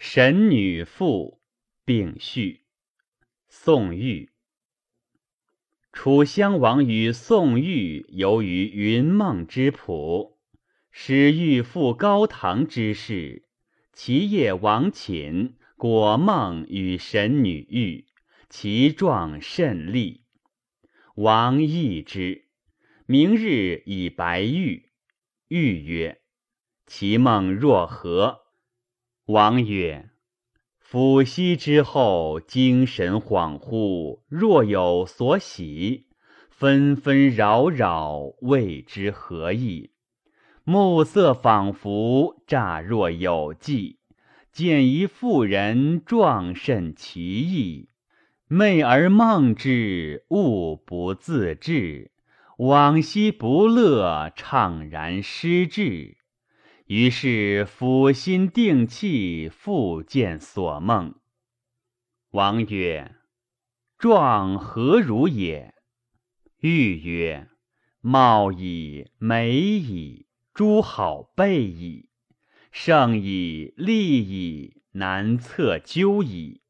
神女赋并序。宋玉。楚襄王与宋玉游于云梦之浦，使欲赴高堂之事。其夜王寝，果梦与神女遇，其状甚丽。王异之，明日以白玉。玉曰：“其梦若何？”王曰：“抚息之后，精神恍惚，若有所喜，纷纷扰扰，未知何意。暮色仿佛，乍若有迹，见一妇人，状甚奇异。寐而梦之，物不自治，往昔不乐，怅然失志。”于是抚心定气，复见所梦。王曰：“状何如也？”玉曰：“貌矣，美矣，诸好备矣，胜矣，利矣，难测究矣。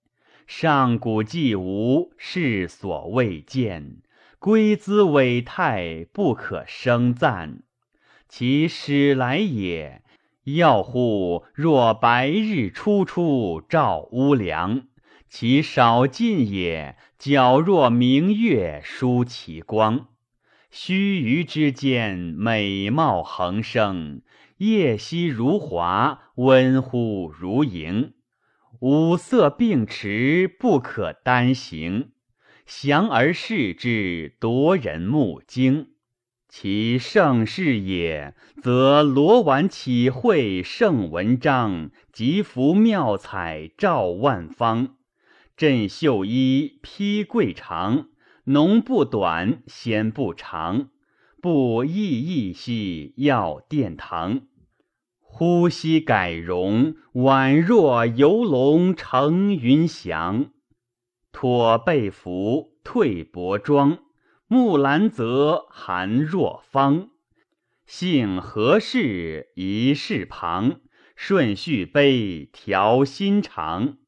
上古既无，世所未见，归兹伟态，不可生赞。其始来也。”要乎若白日初出，照乌梁；其少尽也，皎若明月，舒其光。须臾之间，美貌横生；夜兮如华，温乎如萤。五色并持，不可单行。翔而视之，夺人目睛。其盛世也，则罗丸启会圣文章，吉服妙彩照万方。振袖衣披贵长，浓不短，纤不长，不熠熠兮耀殿堂。呼吸改容，宛若游龙乘云翔。脱被服，退薄装。木兰泽含若芳，幸何事一事旁？顺序悲调心肠。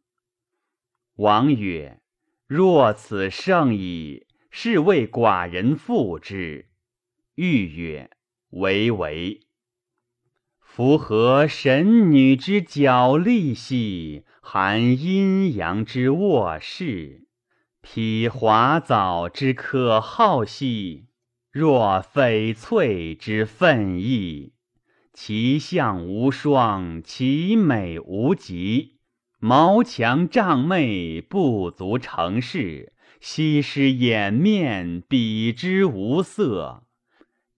王曰：“若此胜矣，是为寡人赋之。”欲曰：“唯唯。”夫何神女之角力兮，含阴阳之卧室。披华藻之可好兮，若翡翠之奋意。其相无双，其美无极。毛强帐媚，不足成事。西施掩面，比之无色。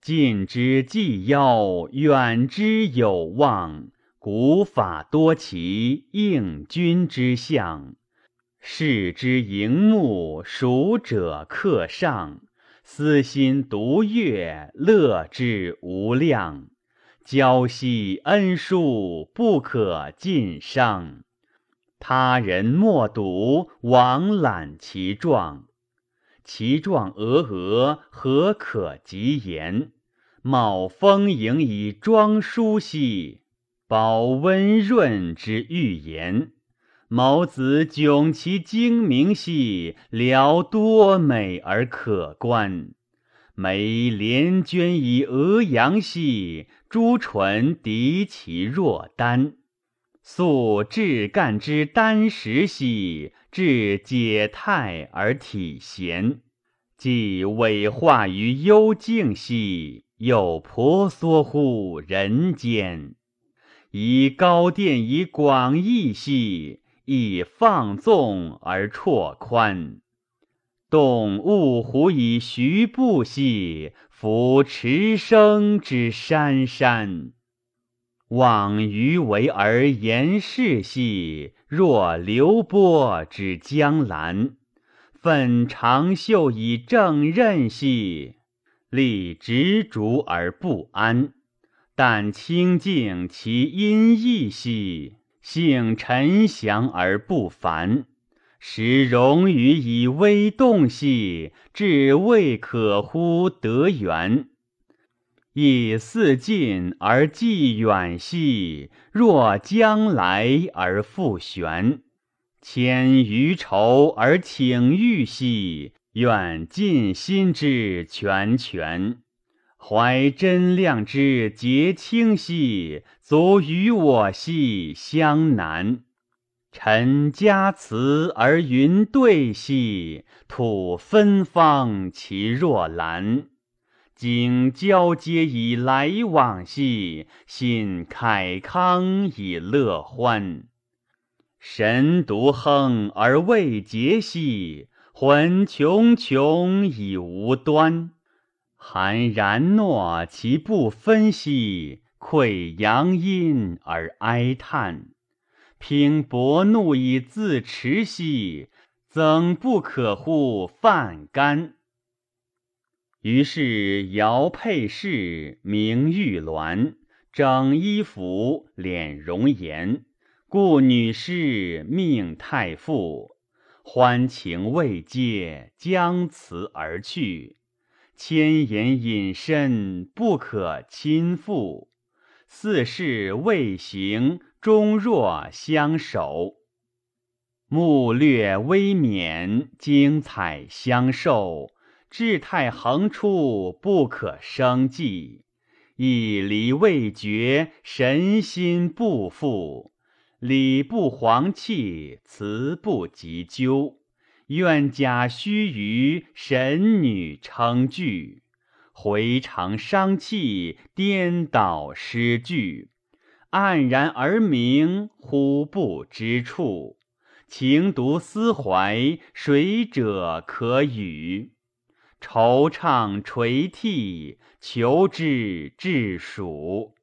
近之既妖，远之有望。古法多奇，应君之相。视之荧目，熟者客上，私心独悦，乐之无量。交兮恩殊，不可尽伤。他人莫睹，枉览其状。其状峨峨，何可及言？貌丰盈以庄舒兮，保温润之欲言。眸子迥其精明兮，聊多美而可观；眉连娟以鹅扬兮，朱唇涤其若丹。素至干之丹石兮，至解态而体闲。既委化于幽静兮，又婆娑乎人间。以高殿以广益兮。亦放纵而绰宽，动物狐以徐步兮，俯驰声之山山。望鱼为而言事兮，若流波之江澜。奋长袖以正刃兮，立执着而不安。但清净其音意兮。性沉祥而不凡，时荣于以微动兮，至未可乎得圆。亦似近而既远兮，若将来而复旋。牵余愁而请欲兮，愿尽心之全全。怀真量之结清兮，足与我兮相难。臣家辞而云对兮，土芬芳其若兰。景交接以来往兮，信慨康以乐欢。神独亨而未竭兮，魂穷穷以无端。含然诺其不分兮，愧阳阴而哀叹。凭薄怒以自持兮，曾不可乎犯干。于是尧配饰，名玉鸾，整衣服，敛容颜，故女士命太傅。欢情未接，将辞而去。千言隐身，不可亲附。四事未行。终若相守，目略微冕，精彩相授。志态横出，不可生计。以离未决，神心不复。礼不黄气，辞不及究。愿假须臾，神女称句。回肠伤气，颠倒诗句。黯然而明，忽不知处。情独思怀，谁者可语？惆怅垂涕，求之至蜀。